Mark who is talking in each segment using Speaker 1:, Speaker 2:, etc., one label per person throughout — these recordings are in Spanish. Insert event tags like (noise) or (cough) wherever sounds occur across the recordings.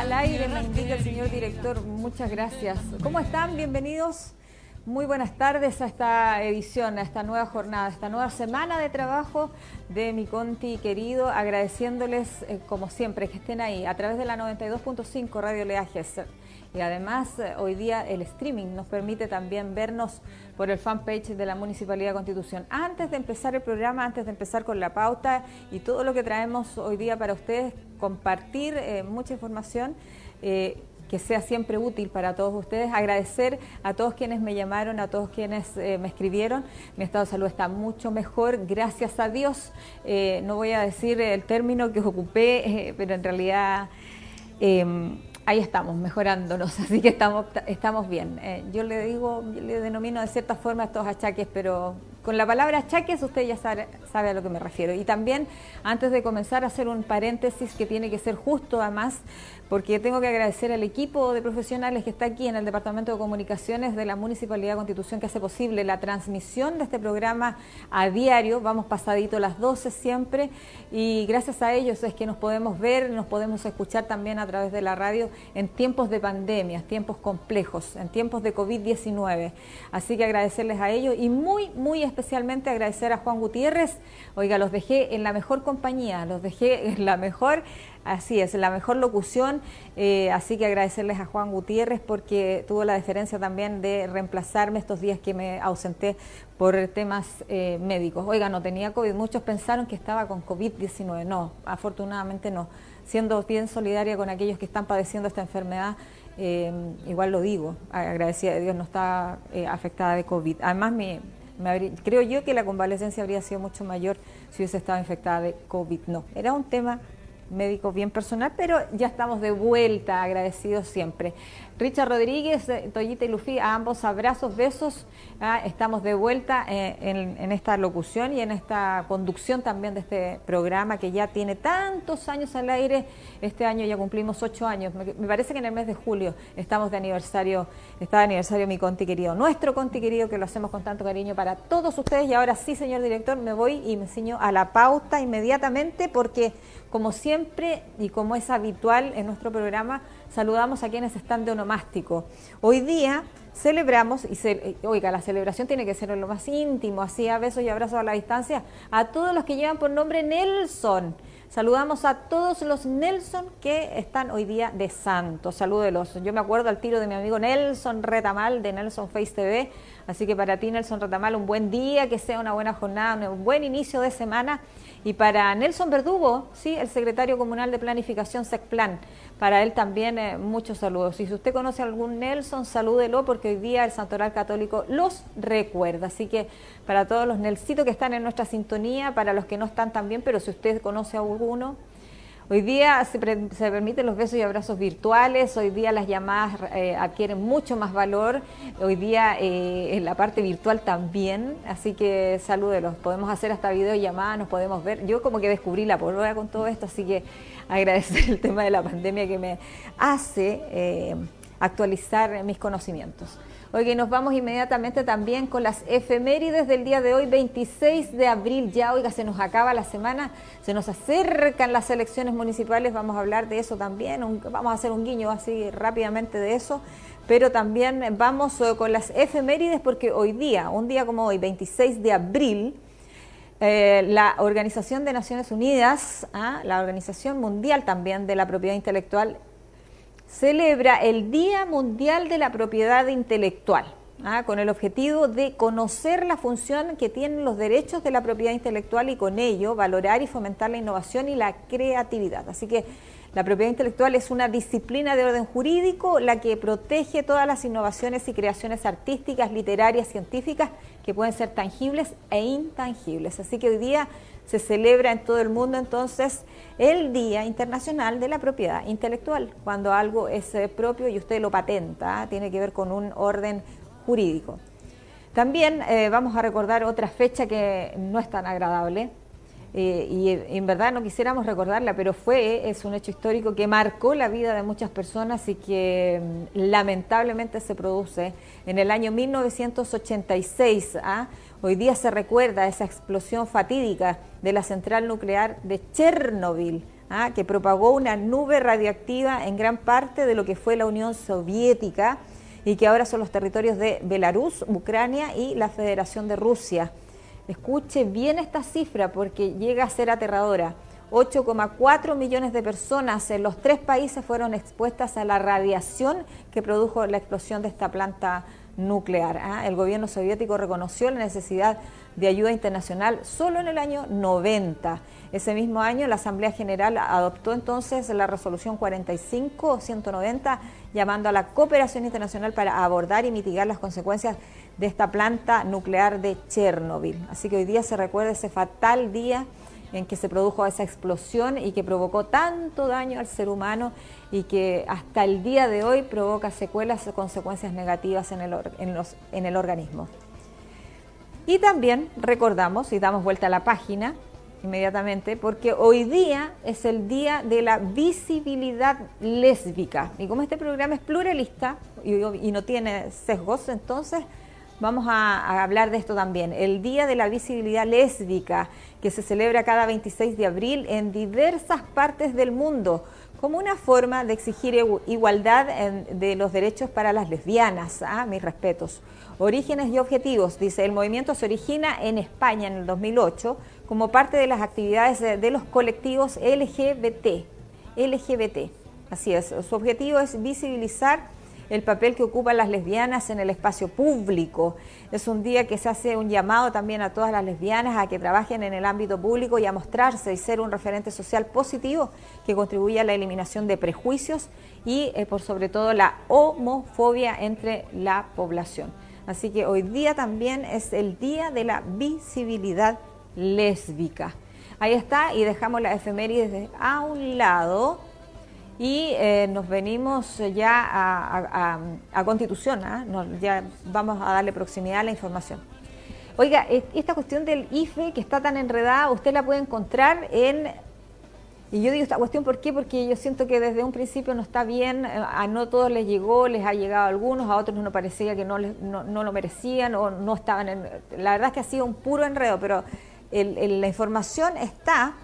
Speaker 1: Al aire me indica el señor director. Muchas gracias. ¿Cómo están? Bienvenidos. Muy buenas tardes a esta edición, a esta nueva jornada, a esta nueva semana de trabajo de mi Conti querido, agradeciéndoles eh, como siempre que estén ahí a través de la 92.5 Radio Leajes. Y además eh, hoy día el streaming nos permite también vernos por el fanpage de la Municipalidad de Constitución. Antes de empezar el programa, antes de empezar con la pauta y todo lo que traemos hoy día para ustedes, compartir eh, mucha información. Eh, que sea siempre útil para todos ustedes. Agradecer a todos quienes me llamaron, a todos quienes me escribieron. Mi estado de salud está mucho mejor, gracias a Dios. no voy a decir el término que ocupé, pero en realidad em, ahí estamos, mejorándonos, (laughs) así que estamos, estamos bien. Eh, yo le digo, le denomino de cierta forma estos achaques, pero con la palabra achaques usted ya sabe, sabe, a lo que me refiero. Y también, antes de comenzar, a hacer un paréntesis que tiene que ser justo, además, porque tengo que agradecer al equipo de profesionales que está aquí en el Departamento de Comunicaciones de la Municipalidad de Constitución que hace posible la transmisión de este programa a diario, vamos pasadito las 12 siempre, y gracias a ellos es que nos podemos ver, nos podemos escuchar también a través de la radio en tiempos de pandemia, tiempos complejos, en tiempos de COVID-19. Así que agradecerles a ellos y muy, muy especialmente agradecer a Juan Gutiérrez. Oiga, los dejé en la mejor compañía, los dejé en la mejor Así es, la mejor locución, eh, así que agradecerles a Juan Gutiérrez porque tuvo la deferencia también de reemplazarme estos días que me ausenté por temas eh, médicos. Oiga, no tenía COVID, muchos pensaron que estaba con COVID-19, no, afortunadamente no. Siendo bien solidaria con aquellos que están padeciendo esta enfermedad, eh, igual lo digo, agradecida de Dios no está afectada de COVID. Además, me, creo yo que la convalecencia habría sido mucho mayor si hubiese estado infectada de COVID. No, era un tema médico bien personal, pero ya estamos de vuelta, agradecidos siempre. Richard Rodríguez, eh, Toyita y Lufi, a ambos abrazos, besos. Ah, estamos de vuelta eh, en, esta locución y en esta conducción también de este programa que ya tiene tantos años al aire. Este año ya cumplimos ocho años. Me, parece que en el mes de julio estamos de aniversario, está de aniversario mi Conti querido, nuestro Conti querido que lo hacemos con tanto cariño para todos ustedes. Y ahora sí, señor director, me voy y me enseño a la pauta inmediatamente porque como siempre y como es habitual en nuestro programa, saludamos a quienes están de onomástico. Hoy día celebramos, y se, oiga, la celebración tiene que ser en lo más íntimo, así a besos y abrazos a la distancia, a todos los que llevan por nombre Nelson. Saludamos a todos los Nelson que están hoy día de santo. Salúdelos. Yo me acuerdo al tiro de mi amigo Nelson Retamal de Nelson Face TV. Así que para ti, Nelson Retamal, un buen día, que sea una buena jornada, un buen inicio de semana. Y para Nelson Verdugo, sí, el secretario comunal de planificación SECPLAN, para él también eh, muchos saludos. Y si usted conoce a algún Nelson, salúdelo porque hoy día el Santoral Católico los recuerda. Así que para todos los Nelsitos que están en nuestra sintonía, para los que no están también, pero si usted conoce a alguno, Hoy día se, permiten los besos y abrazos virtuales, hoy día las llamadas eh, adquieren mucho más valor, hoy día eh, en la parte virtual también, así que salúdelos, podemos hacer hasta videollamadas, nos podemos ver. Yo como que descubrí la pólvora con todo esto, así que agradecer el tema de la pandemia que me hace eh, actualizar mis conocimientos. Oye, nos vamos inmediatamente también con las efemérides del día de hoy, 26 de abril. Ya, oiga, se nos acaba la semana, se nos acercan las elecciones municipales, vamos a hablar de eso también, vamos a hacer un guiño así rápidamente de eso, pero también vamos eh, con las efemérides porque hoy día, un día como hoy, 26 de abril, eh, la Organización de Naciones Unidas, ¿ah? la Organización Mundial también de la Propiedad Intelectual, celebra el Día Mundial de la Propiedad Intelectual, ¿ah? con el objetivo de conocer la función que tienen los derechos de la propiedad intelectual y con ello valorar y fomentar la innovación y la creatividad. Así que la propiedad intelectual es una disciplina de orden jurídico la que protege todas las innovaciones y creaciones artísticas, literarias, científicas que pueden ser tangibles e intangibles. Así que hoy día se celebra en todo el mundo entonces el Día Internacional de la Propiedad Intelectual, cuando algo es eh, propio y usted lo patenta, tiene que ver con un orden jurídico. También eh, vamos a recordar otra fecha que no es tan agradable, eh, y en verdad no quisiéramos recordarla, pero fue, es un hecho histórico que marcó la vida de muchas personas y que mm, lamentablemente se produce en el año 1986. ¿ah? Hoy día se recuerda esa explosión fatídica de la central nuclear de Chernobyl. ¿ah? que propagó una nube radioactiva en gran parte de lo que fue la Unión Soviética y que ahora son los territorios de Belarus, Ucrania y la Federación de Rusia. Escuche bien esta cifra porque llega a ser aterradora. 8,4 millones de personas en los tres países fueron expuestas a la radiación que produjo la explosión de esta planta nuclear. ¿ah? El gobierno soviético reconoció la necesidad de ayuda internacional solo en el año 90. Ese mismo año la Asamblea General adoptó entonces la resolución 45-190 llamando a la cooperación internacional para abordar y mitigar las consecuencias de esta planta nuclear de Chernobyl. Así que hoy día se recuerda ese fatal día en que se produjo esa explosión y que provocó tanto daño al ser humano y que hasta el día de hoy provoca secuelas o consecuencias negativas en el, en el organismo. Y también recordamos y damos vuelta a la página inmediatamente porque hoy día es el día de la visibilidad lésbica y como este programa es pluralista y, y no tiene sesgos, entonces vamos a, hablar de esto también. El Día de la Visibilidad Lésbica, que se celebra cada 26 de abril en diversas partes del mundo, como una forma de exigir igualdad de los derechos para las lesbianas. ¿ah? Mis respetos. Orígenes y objetivos. Dice, el movimiento se origina en España en el 2008 como parte de las actividades de los colectivos LGBT. LGBT. Así es, su objetivo es visibilizar el papel que ocupan las lesbianas en el espacio público. Es un día que se hace un llamado también a todas las lesbianas a que trabajen en el ámbito público y a mostrarse y ser un referente social positivo que contribuya a la eliminación de prejuicios y eh, por sobre todo la homofobia entre la población. Así que hoy día también es el día de la visibilidad lésbica. Ahí está y dejamos la efemérides a un lado y eh, nos venimos ya a, Constitución, ¿ah? ya vamos a darle proximidad a la información. Oiga, esta cuestión del IFE que está tan enredada, usted la puede encontrar en... Y yo digo esta cuestión, ¿por qué? Porque yo siento que desde un principio no está bien, eh, a no todos les llegó, les ha llegado a algunos, a otros no parecía que no, no, lo merecían o no estaban en... La verdad es que ha sido un puro enredo, pero la información está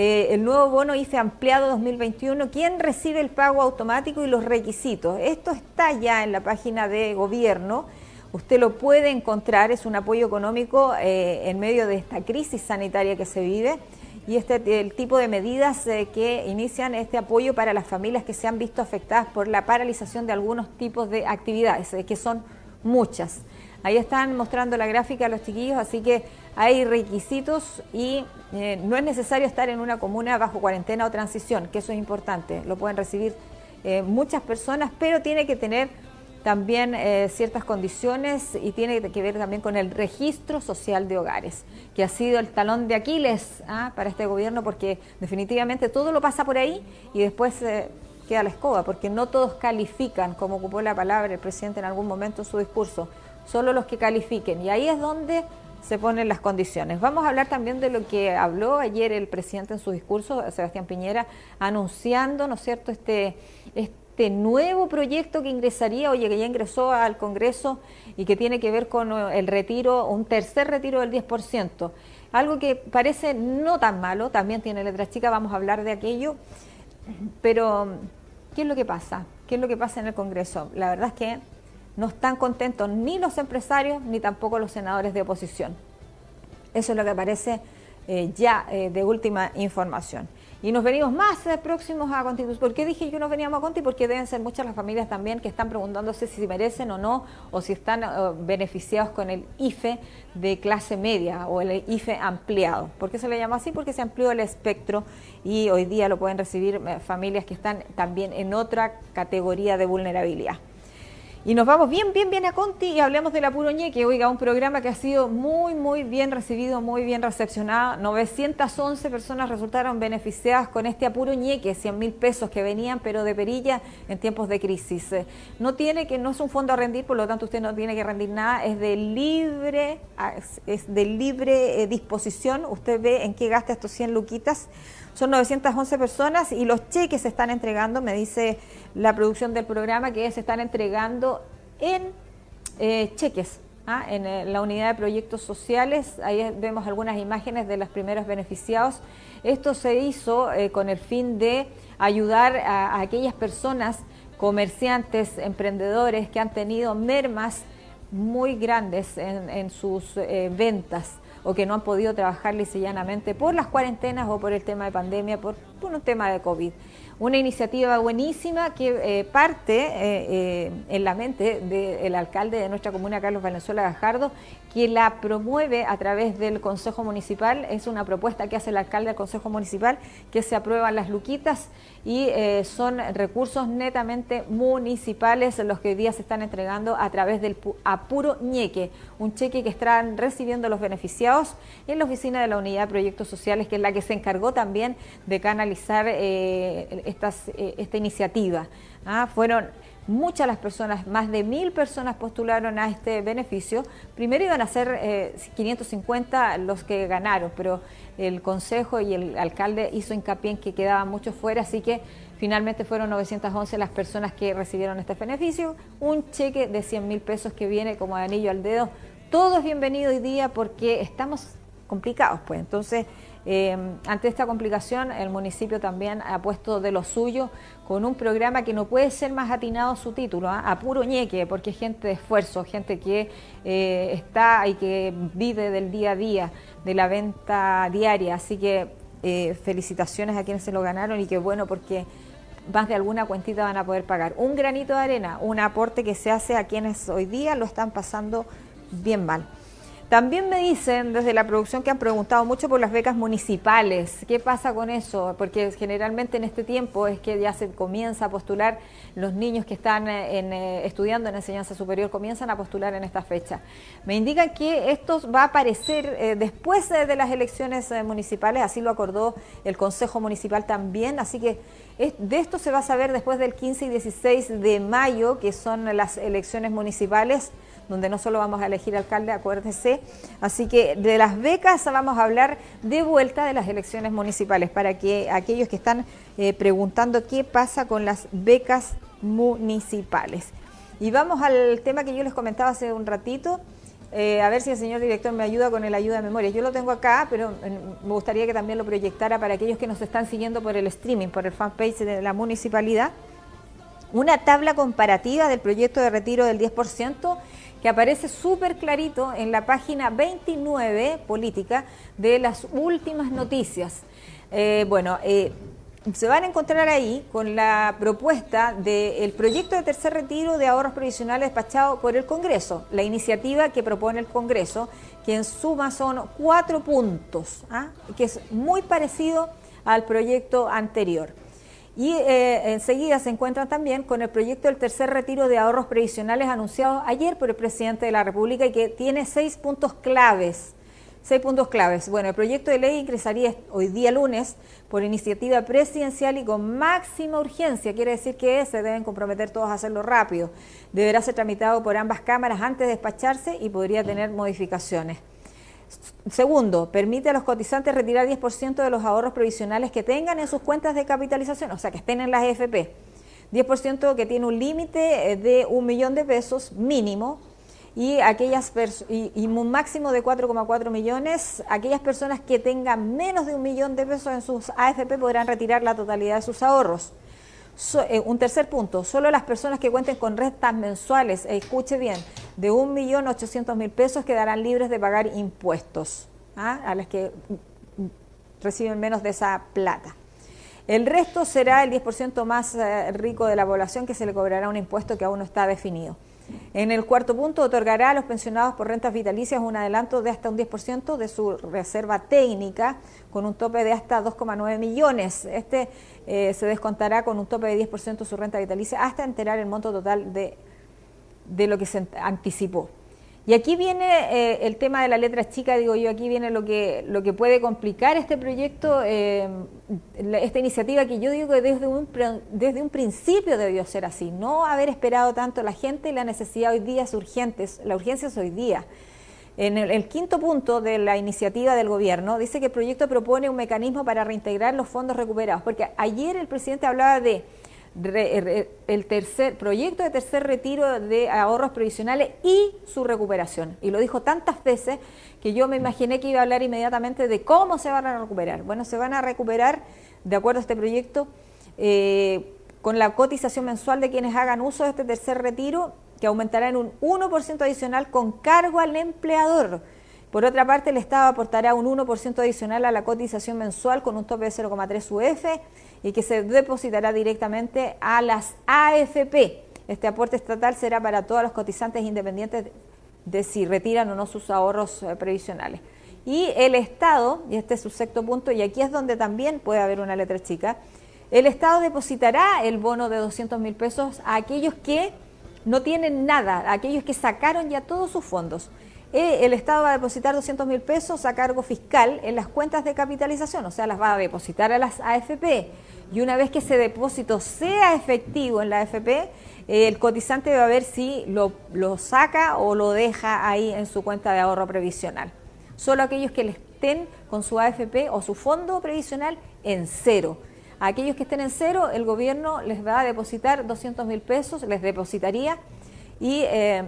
Speaker 1: eh, el nuevo bono IFE ampliado 2021, quién recibe el pago automático y los requisitos. Esto está ya en la página de gobierno. Usted lo puede encontrar, es un apoyo económico eh, en medio de esta crisis sanitaria que se vive y este el tipo de medidas eh, que inician este apoyo para las familias que se han visto afectadas por la paralización de algunos tipos de actividades, que son muchas. Ahí están mostrando la gráfica a los chiquillos, así que hay requisitos y eh, no es necesario estar en una comuna bajo cuarentena o transición, que eso es importante. Lo pueden recibir eh, muchas personas, pero tiene que tener también eh, ciertas condiciones y tiene que ver también con el registro social de hogares, que ha sido el talón de Aquiles ¿ah? para este gobierno, porque definitivamente todo lo pasa por ahí y después queda la escoba, porque no todos califican, como ocupó la palabra el presidente en algún momento en su discurso, solo los que califiquen. Y ahí es donde se ponen las condiciones. Vamos a hablar también de lo que habló ayer el presidente en su discurso, Sebastián Piñera, anunciando, ¿no es cierto?, este, este nuevo proyecto que ingresaría, oye, que ya ingresó al Congreso y que tiene que ver con el retiro, un tercer retiro del 10%. Algo que parece no tan malo, también tiene letra chica, vamos a hablar de aquello, pero ¿qué es lo que pasa? ¿Qué es lo que pasa en el Congreso? La verdad es que no están contentos ni los empresarios ni tampoco los senadores de oposición. Eso es lo que aparece eh, ya eh, de última información. Y nos venimos más eh, próximos a Constitución. ¿Por qué dije yo nos veníamos a Conti? Porque deben ser muchas las familias también que están preguntándose si merecen o no, o si están beneficiados con el IFE de clase media o el IFE ampliado. ¿Por qué se le llama así? Porque se amplió el espectro y hoy día lo pueden recibir familias que están también en otra categoría de vulnerabilidad. Y nos vamos bien, bien, bien a Conti y hablemos de la Puro Ñeque. Oiga, un programa que ha sido muy, muy bien recibido, muy bien recepcionado. 911 personas resultaron beneficiadas con este apuro Ñeque, 100 mil pesos que venían, pero de perilla en tiempos de crisis. No tiene que, no es un fondo a rendir, por lo tanto usted no tiene que rendir nada, es de libre, es de libre eh, disposición. Usted ve en qué gasta estos 100 luquitas. Son 911 personas y los cheques se están entregando, me dice la producción del programa, que se están entregando en eh, cheques. ¿ah? en eh, la unidad de proyectos sociales. Ahí vemos algunas imágenes de los primeros beneficiados. Esto se hizo eh, con el fin de ayudar a, aquellas personas, comerciantes, emprendedores que han tenido mermas muy grandes en, sus ventas o que no han podido trabajar llanamente por las cuarentenas o por el tema de pandemia, por, por un tema de COVID. Una iniciativa buenísima que eh, parte eh, eh, en la mente del alcalde de nuestra comuna, Carlos Valenzuela Gajardo, que la promueve a través del Consejo Municipal. Es una propuesta que hace el alcalde del Consejo Municipal, que se aprueban las luquitas y son recursos netamente municipales los que hoy día se están entregando a través del apuro ñeque, un cheque que están recibiendo los beneficiados en la oficina de la Unidad de Proyectos Sociales, que es la que se encargó también de canalizar eh, esta iniciativa. ¿ah? Fueron muchas las personas, más de mil personas postularon a este beneficio. Primero iban a ser 550 eh, los que ganaron, pero el Consejo y el alcalde hizo hincapié en que quedaban muchos fuera, así que finalmente fueron 911 las personas que recibieron este beneficio. Un cheque de 100 mil pesos que viene como anillo al dedo. Todo es bienvenido hoy día porque estamos complicados, pues. Entonces, Em, ante esta complicación, el municipio también ha puesto de lo suyo con un programa que no puede ser más atinado su título, ¿ah? a puro ñeque, porque es gente de esfuerzo, gente que eh, está y que vive del día a día, de la venta diaria. Así que eh, felicitaciones a quienes se lo ganaron y qué bueno porque más de alguna cuentita van a poder pagar. Un granito de arena, un aporte que se hace a quienes hoy día lo están pasando bien mal. También me dicen desde la producción que han preguntado mucho por las becas municipales. ¿Qué pasa con eso? Porque generalmente en este tiempo es que ya se comienza a postular, los niños que están eh, eh, estudiando en enseñanza superior comienzan a postular en esta fecha. Me indican que esto va a aparecer eh, después de las elecciones municipales, así lo acordó el Consejo Municipal también, así que de esto se va a saber después del 15 y 16 de mayo, que son las elecciones municipales donde no solo vamos a elegir alcalde, acuérdese. Así que de las becas vamos a hablar de vuelta de las elecciones municipales, para que aquellos que están eh, preguntando qué pasa con las becas municipales. Y vamos al tema que yo les comentaba hace un ratito. Eh, a ver si el señor director me ayuda con el ayuda de memoria. Yo lo tengo acá, pero eh, me gustaría que también lo proyectara para aquellos que nos están siguiendo por el streaming, por el fanpage de la municipalidad. Una tabla comparativa del proyecto de retiro del 10% que aparece súper clarito en la página 29 política de las últimas noticias. Eh, bueno, eh, se van a encontrar ahí con la propuesta del proyecto de tercer retiro de ahorros provisionales despachado por el Congreso, la iniciativa que propone el Congreso, que en suma son cuatro puntos, ¿ah? que es muy parecido al proyecto anterior. Y eh, enseguida se encuentran también con el proyecto del tercer retiro de ahorros previsionales anunciado ayer por el presidente de la República y que tiene seis puntos claves. Seis puntos claves. Bueno, el proyecto de ley ingresaría hoy día lunes por iniciativa presidencial y con máxima urgencia. Quiere decir que se deben comprometer todos a hacerlo rápido. Deberá ser tramitado por ambas cámaras antes de despacharse y podría tener modificaciones. Segundo, permite a los cotizantes retirar 10% de los ahorros provisionales que tengan en sus cuentas de capitalización, o sea, que estén en las AFP. 10% que tiene un límite eh, de un millón de pesos mínimo y aquellas y, un máximo de 4,4 millones, aquellas personas que tengan menos de un millón de pesos en sus AFP podrán retirar la totalidad de sus ahorros. Eh, un tercer punto, solo las personas que cuenten con rentas mensuales, escuche bien, de 1.800.000 pesos quedarán libres de pagar impuestos ¿ah? a las que reciben menos de esa plata. El resto será el 10% más eh, rico de la población que se le cobrará un impuesto que aún no está definido. En el cuarto punto, otorgará a los pensionados por rentas vitalicias un adelanto de hasta un 10% de su reserva técnica, con un tope de hasta 2,9 millones. Este eh, se descontará con un tope de 10% de su renta vitalicia hasta enterar el monto total de, de lo que se anticipó. Y aquí viene eh, el tema de la letra chica, digo yo, aquí viene lo que, lo que puede complicar este proyecto, eh, esta iniciativa que yo digo que desde un, desde un principio debió ser así, no haber esperado tanto la gente y la necesidad hoy día es urgente, la urgencia es hoy día. En el, el, quinto punto de la iniciativa del gobierno dice que el proyecto propone un mecanismo para reintegrar los fondos recuperados, porque ayer el presidente hablaba de el tercer proyecto de tercer retiro de ahorros previsionales y su recuperación. Y lo dijo tantas veces que yo me imaginé que iba a hablar inmediatamente de cómo se van a recuperar. Bueno, se van a recuperar, de acuerdo a este proyecto, eh, con la cotización mensual de quienes hagan uso de este tercer retiro, que aumentará en un 1% adicional con cargo al empleador. Por otra parte, el Estado aportará un 1% adicional a la cotización mensual con un tope de 0,3 UF y que se depositará directamente a las AFP. Este aporte estatal será para todos los cotizantes independientes de si retiran o no sus ahorros eh, previsionales. Y el Estado, y este es su sexto punto, y aquí es donde también puede haber una letra chica, el Estado depositará el bono de 200 mil pesos a aquellos que no tienen nada, aquellos que sacaron ya todos sus fondos. Eh, el Estado va a depositar 200 mil pesos a cargo fiscal en las cuentas de capitalización, o sea, las va a depositar a las AFP. Y una vez que ese depósito sea efectivo en la AFP, el cotizante va a ver si lo, lo, saca o lo deja ahí en su cuenta de ahorro previsional. Solo aquellos que le estén con su AFP o su fondo previsional en cero. A aquellos que estén en cero, el gobierno les va a depositar 200 mil pesos, les depositaría y eh,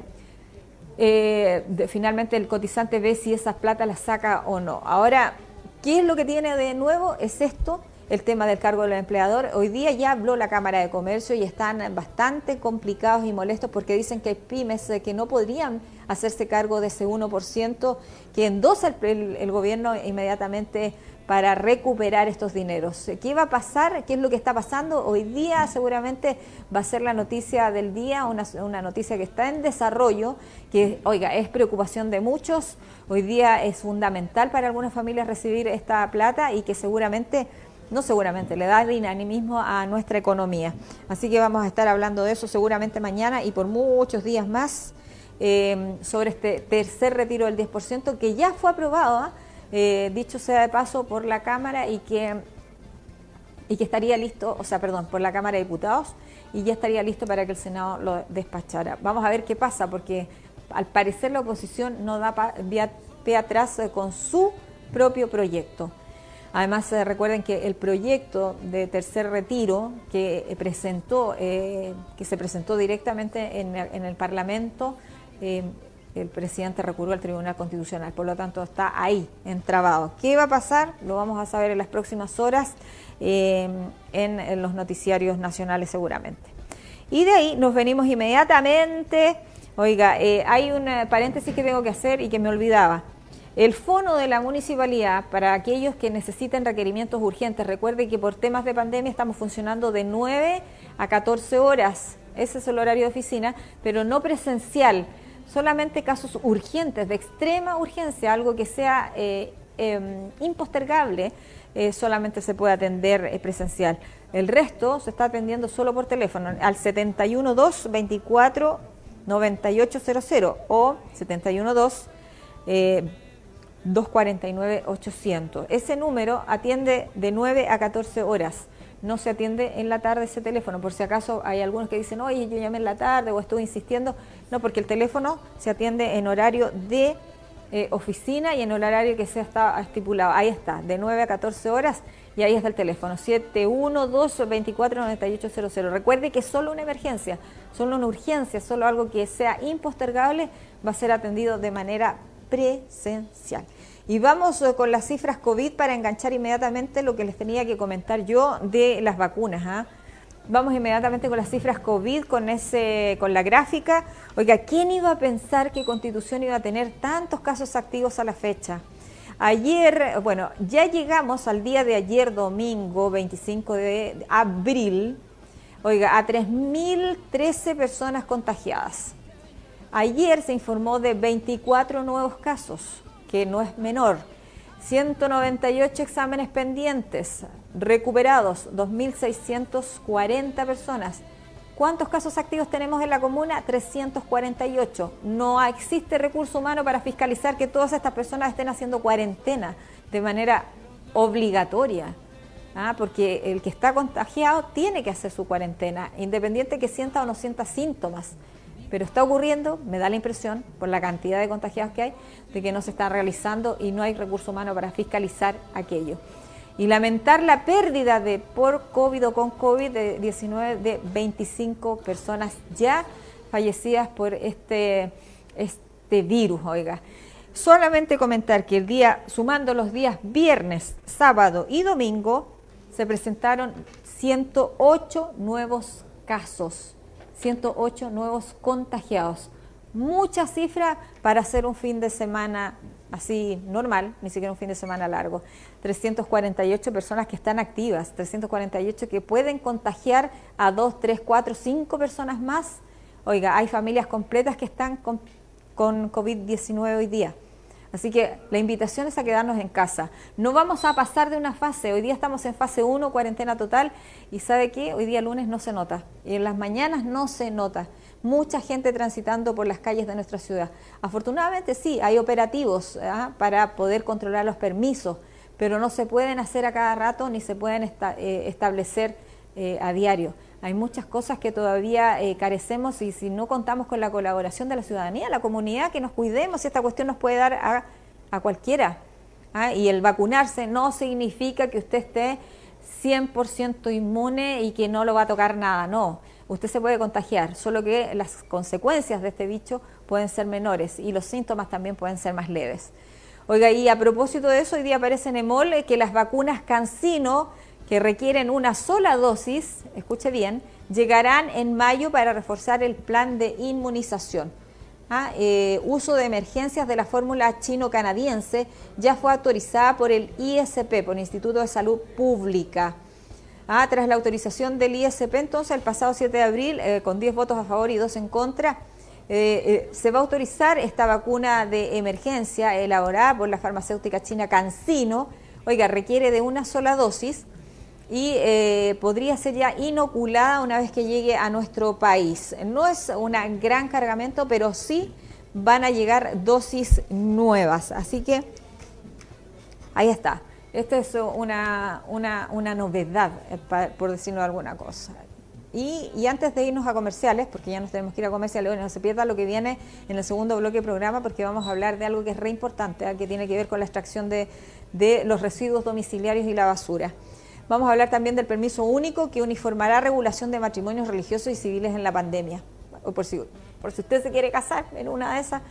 Speaker 1: eh, finalmente el cotizante ve si esas plata las saca o no. Ahora, ¿qué es lo que tiene de nuevo? Es esto el tema del cargo del empleador. Hoy día ya habló la Cámara de Comercio y están bastante complicados y molestos porque dicen que hay pymes que no podrían hacerse cargo de ese 1% que endosa el, el, gobierno inmediatamente para recuperar estos dineros. ¿Qué va a pasar? ¿Qué es lo que está pasando? Hoy día seguramente va a ser la noticia del día, una, una noticia que está en desarrollo, que, oiga, es preocupación de muchos. Hoy día es fundamental para algunas familias recibir esta plata y que seguramente no seguramente, le da dinamismo a nuestra economía. Así que vamos a estar hablando de eso seguramente mañana y por muchos días más eh, sobre este tercer retiro del 10% que ya fue aprobado, ¿ah? eh, dicho sea de paso, por la Cámara y que, y que estaría listo, o sea, perdón, por la Cámara de Diputados y ya estaría listo para que el Senado lo despachara. Vamos a ver qué pasa porque al parecer la oposición no da pie atrás eh, con su propio proyecto. Además, eh, recuerden que el proyecto de tercer retiro que eh, presentó, eh, que se presentó directamente en, el Parlamento, el presidente recurrió al Tribunal Constitucional, por lo tanto está ahí, entrabado. ¿Qué va a pasar? Lo vamos a saber en las próximas horas en, en, los noticiarios nacionales seguramente. Y de ahí nos venimos inmediatamente. Oiga, hay un paréntesis que tengo que hacer y que me olvidaba. El fono de la municipalidad para aquellos que necesiten requerimientos urgentes. Recuerde que por temas de pandemia estamos funcionando de 9 a 14 horas. Ese es el horario de oficina, pero no presencial. Solamente casos urgentes, de extrema urgencia, algo que sea eh, em, impostergable, eh, solamente se puede atender eh, presencial. El resto se está atendiendo solo por teléfono al 712 24 9800 o 712 249-800. Ese número atiende de 9 a 14 horas. No se atiende en la tarde ese teléfono. Por si acaso hay algunos que dicen, oye, yo llamé en la tarde o estuve insistiendo. No, porque el teléfono se atiende en horario de eh, oficina y en el horario que se está estipulado. Ahí está, de 9 a 14 horas y ahí está el teléfono, 712-249800. Recuerde que solo una emergencia, solo una urgencia, solo algo que sea impostergable va a ser atendido de manera presencial. Y vamos eh, con las cifras COVID para enganchar inmediatamente lo que les tenía que comentar yo de las vacunas. ¿ah? Vamos inmediatamente con las cifras COVID, con, ese, con la gráfica. Oiga, ¿quién iba a pensar que Constitución iba a tener tantos casos activos a la fecha? Ayer, bueno, ya llegamos al día de ayer, domingo 25 de abril, oiga, a 3.013 personas contagiadas. Ayer se informó de 24 nuevos casos, que no es menor. 198 exámenes pendientes, recuperados 2.640 personas. ¿Cuántos casos activos tenemos en la comuna? 348. No existe recurso humano para fiscalizar que todas estas personas estén haciendo cuarentena de manera obligatoria. ¿ah? Porque el que está contagiado tiene que hacer su cuarentena, independiente que sienta o no sienta síntomas pero está ocurriendo, me da la impresión, por la cantidad de contagiados que hay, de que no se está realizando y no hay recurso humano para fiscalizar aquello. y lamentar la pérdida de por COVID o con COVID-19 de 25 personas ya fallecidas por este, este virus, oiga. Solamente comentar que el día, sumando los días viernes, sábado y domingo, se presentaron 108 nuevos casos, 108 nuevos contagiados. Mucha cifra para hacer un fin de semana así normal, ni siquiera un fin de semana largo. 348 personas que están activas, 348 que pueden contagiar a 2, 3, 4, 5 personas más. Oiga, hay familias completas que están con, con COVID-19 hoy día. Así que la invitación es a quedarnos en casa. No vamos a pasar de una fase. Hoy día estamos en fase 1, cuarentena total. Y sabe qué? Hoy día lunes no se nota. Y en las mañanas no se nota. Mucha gente transitando por las calles de nuestra ciudad. Afortunadamente sí, hay operativos ¿ah? para poder controlar los permisos, pero no se pueden hacer a cada rato ni se pueden eh, establecer eh, a diario. Hay muchas cosas que todavía eh, carecemos y si no contamos con la colaboración de la ciudadanía, la comunidad, que nos cuidemos, esta cuestión nos puede dar a, cualquiera. ¿ah? Y el vacunarse no significa que usted esté 100% inmune y que no lo va a tocar nada, no. Usted se puede contagiar, solo que las consecuencias de este bicho pueden ser menores y los síntomas también pueden ser más leves. Oiga, y a propósito de eso, hoy día aparece en EMOL que las vacunas Cancino que requieren una sola dosis, escuche bien, llegarán en mayo para reforzar el plan de inmunización. Ah, eh, uso de emergencias de la fórmula chino-canadiense ya fue autorizada por el ISP, por el Instituto de Salud Pública. Ah, tras la autorización del ISP, entonces, el pasado 7 de abril, eh, con 10 votos a favor y 2 en contra, eh, se va a autorizar esta vacuna de emergencia elaborada por la farmacéutica china CanSino. Oiga, requiere de una sola dosis y eh, podría ser ya inoculada una vez que llegue a nuestro país. No es un gran cargamento, pero sí van a llegar dosis nuevas. Así que ahí está. Esta es una, novedad, eh, por decirlo alguna cosa. Y, antes de irnos a comerciales, porque ya nos tenemos que ir a comerciales, no se pierda lo que viene en el segundo bloque del programa, porque vamos a hablar de algo que es re importante, ¿eh? que tiene que ver con la extracción de, de los residuos domiciliarios y la basura. Vamos a hablar también del permiso único que uniformará regulación de matrimonios religiosos y civiles en la pandemia. Por si, por si usted se quiere casar en una de esas.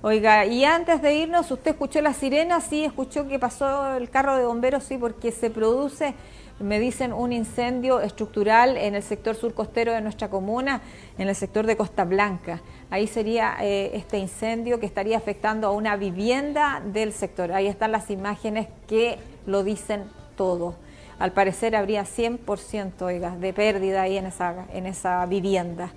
Speaker 1: Oiga, y antes de irnos, ¿usted escuchó la sirena? Sí, escuchó que pasó el carro de bomberos, sí, porque se produce, me dicen, un incendio estructural en el sector surcostero de nuestra comuna, en el sector de Costa Blanca. Ahí sería eh, este incendio que estaría afectando a una vivienda del sector. Ahí están las imágenes que lo dicen todo al parecer habría 100% oiga, de pérdida ahí en esa, en esa vivienda.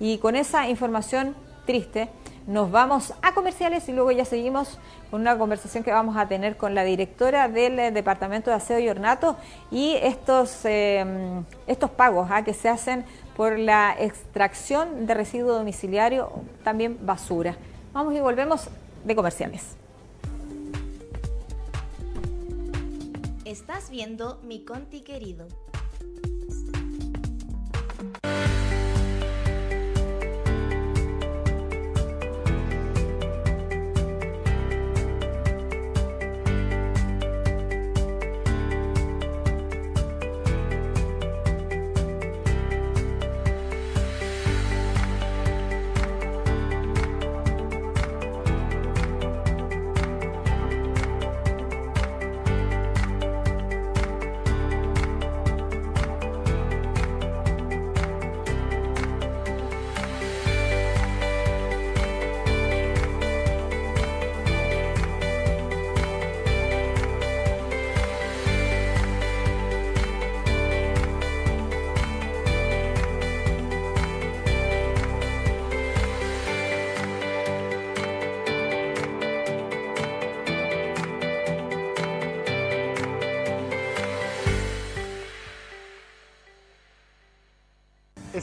Speaker 1: Y con esa información triste, nos vamos a comerciales y luego ya seguimos con una conversación que vamos a tener con la directora del eh, Departamento de Aseo y Ornato y estos, em, estos pagos ¿ah? que se hacen por la extracción de residuo domiciliario, también basura. Vamos y volvemos de comerciales.
Speaker 2: Estás viendo mi Conti querido.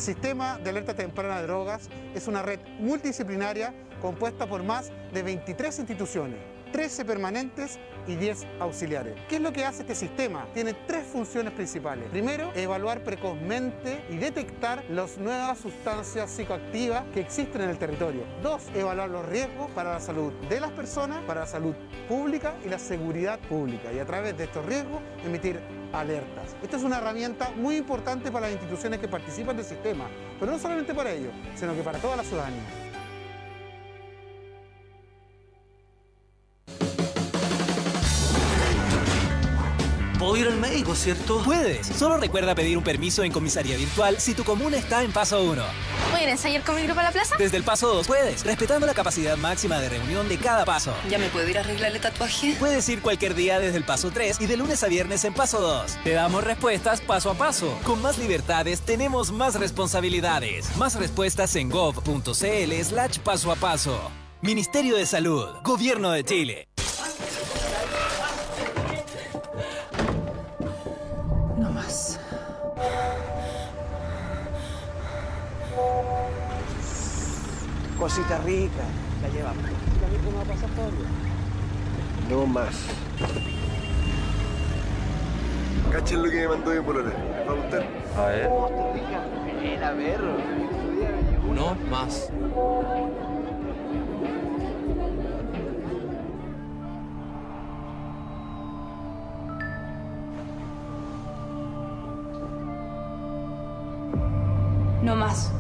Speaker 3: Sistema de alerta temprana de drogas es una red multidisciplinaria compuesta por más de 23 instituciones 13 permanentes y 10 auxiliares. ¿Qué es lo que hace este sistema? Tiene tres funciones principales. Primero, evaluar precozmente y detectar las nuevas sustancias psicoactivas que existen en el territorio. Dos, evaluar los riesgos para la salud de las personas, para la salud pública y la seguridad pública. Y a través de estos riesgos, emitir alertas. Esta es una herramienta muy importante para las instituciones que participan del sistema, pero no solamente para ellos, sino que para toda la ciudadanía.
Speaker 4: Puedo ir al médico, ¿cierto?
Speaker 5: Puedes. Solo recuerda pedir un permiso en comisaría virtual si tu comuna está en paso 1.
Speaker 6: ¿Puedo ir a ensayar con mi grupo a la plaza?
Speaker 5: Desde el paso 2 puedes, respetando la capacidad máxima de reunión de cada paso.
Speaker 6: ¿Ya me puedo ir a arreglar el tatuaje?
Speaker 5: Puedes ir cualquier día desde el paso 3 y de lunes a viernes en paso 2. Te damos respuestas paso a paso. Con más libertades tenemos más responsabilidades. Más respuestas en gov.cl slash paso a paso. Ministerio de Salud, Gobierno de Chile.
Speaker 7: Cosita rica, la llevamos.
Speaker 8: No más. Cachen lo que me mandó mi polona. ¿Les va a gustar?
Speaker 9: A ver.
Speaker 7: Era perro.
Speaker 9: No más.
Speaker 6: No más.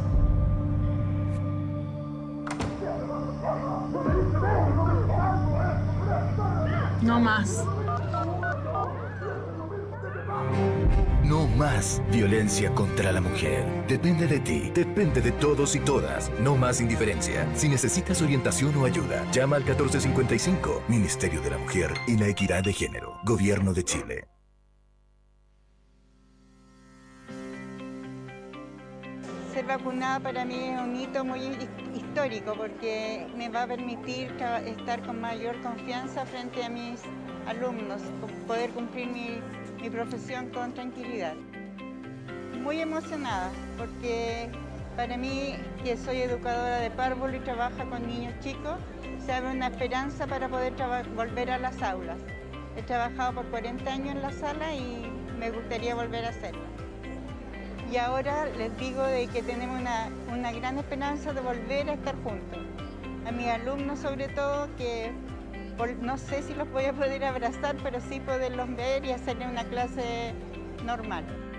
Speaker 6: No más
Speaker 10: violencia contra la mujer. Depende de ti, depende de todos y todas. No más indiferencia. Si necesitas orientación o ayuda, llama al 1455, Ministerio de la Mujer y la Equidad de Género, Gobierno de Chile.
Speaker 11: Ser vacunada para mí es un hito muy histórico porque me va a permitir estar con mayor confianza frente a mis alumnos, poder cumplir mi, mi profesión con tranquilidad. Muy emocionada porque para mí, que soy educadora de párvulo y trabaja con niños chicos, se abre una esperanza para poder volver a las aulas. He trabajado por 40 años en la sala y me gustaría volver a hacerlo y ahora les digo de que tenemos una, una gran esperanza de volver a estar juntos. A mis alumnos sobre todo que no sé si los voy a poder abrazar, pero sí poderlos ver y hacerle una clase normal.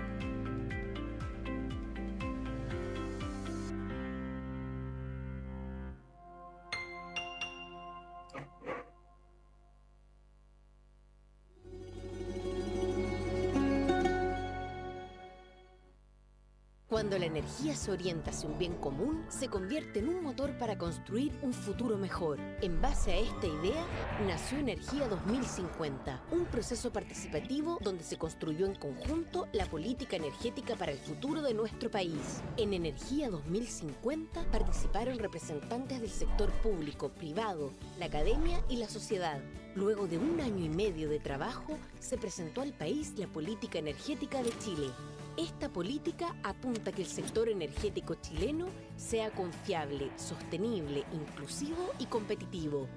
Speaker 12: Cuando la energía se orienta hacia un bien común, se convierte en un motor para construir un futuro mejor. En base a esta idea, nació Energía 2050, un proceso participativo donde se construyó en conjunto la política energética para el futuro de nuestro país. En Energía 2050 participaron representantes del sector público, privado, la academia y la sociedad. Luego de un año y medio de trabajo, se presentó al país la política energética de Chile esta política apunta a que el sector energético chileno sea confiable, sostenible, inclusivo y competitivo.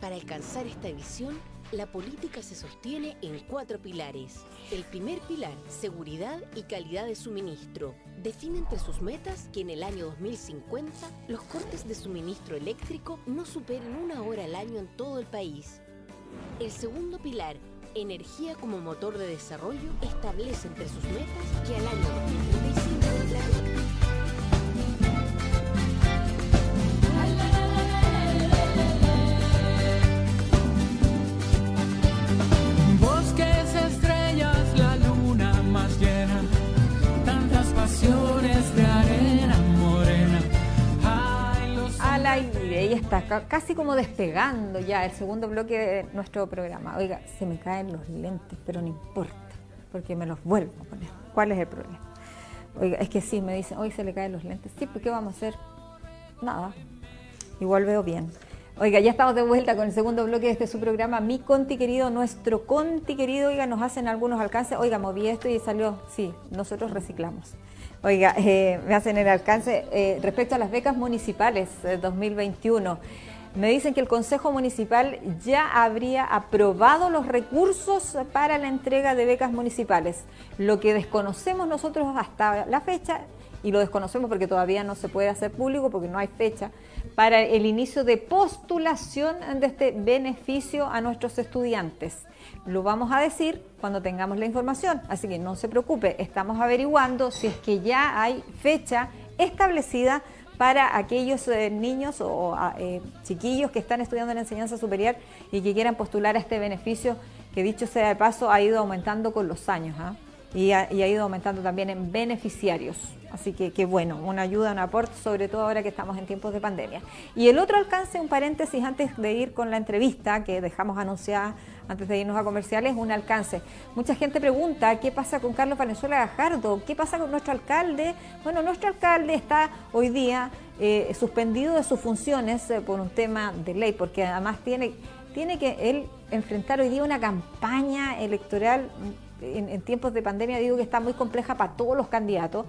Speaker 12: Para alcanzar esta visión, la política se sostiene en cuatro pilares. El primer pilar, seguridad y calidad de suministro. Define entre sus metas que en el año 2050 los cortes de suministro eléctrico no superen una hora al año en todo el país. El segundo pilar, Energía como motor de desarrollo establece entre sus metas que al año 2035
Speaker 1: está casi como despegando ya el segundo bloque de nuestro programa. Oiga, se me caen los lentes, pero no importa, porque me los vuelvo a poner. ¿Cuál es el problema? Oiga, es que sí, me dicen, hoy se le caen los lentes. Sí, pues ¿qué vamos a hacer? Nada, igual veo bien. Oiga, ya estamos de vuelta con el segundo bloque de este su programa, Mi Conti querido, nuestro Conti querido, oiga, nos hacen algunos alcances, oiga, moví esto y salió, sí, nosotros reciclamos. Oiga, eh, me hacen el alcance eh, respecto a las becas municipales 2021. Me dicen que el Consejo Municipal ya habría aprobado los recursos para la entrega de becas municipales. Lo que desconocemos nosotros hasta la fecha, y lo desconocemos porque todavía no se puede hacer público porque no hay fecha, para el inicio de postulación de este beneficio a nuestros estudiantes. Lo vamos a decir cuando tengamos la información, así que no se preocupe, estamos averiguando si es que ya hay fecha establecida para aquellos eh, niños o eh, chiquillos que están estudiando en enseñanza superior y que quieran postular a este beneficio que dicho sea de paso ha ido aumentando con los años ¿ah? Y, ha, ido aumentando también en beneficiarios. Así que, qué bueno, una ayuda, un aporte, sobre todo ahora que estamos en tiempos de pandemia. Y el otro alcance, un paréntesis antes de ir con la entrevista que dejamos anunciada antes de irnos a comerciales, un alcance. Mucha gente pregunta qué pasa con Carlos Valenzuela Gajardo, qué pasa con nuestro alcalde. Bueno, nuestro alcalde está hoy día eh, suspendido de sus funciones eh, por un tema de ley, porque además tiene, tiene que él enfrentar hoy día una campaña electoral en, tiempos de pandemia, digo que está muy compleja para todos los candidatos.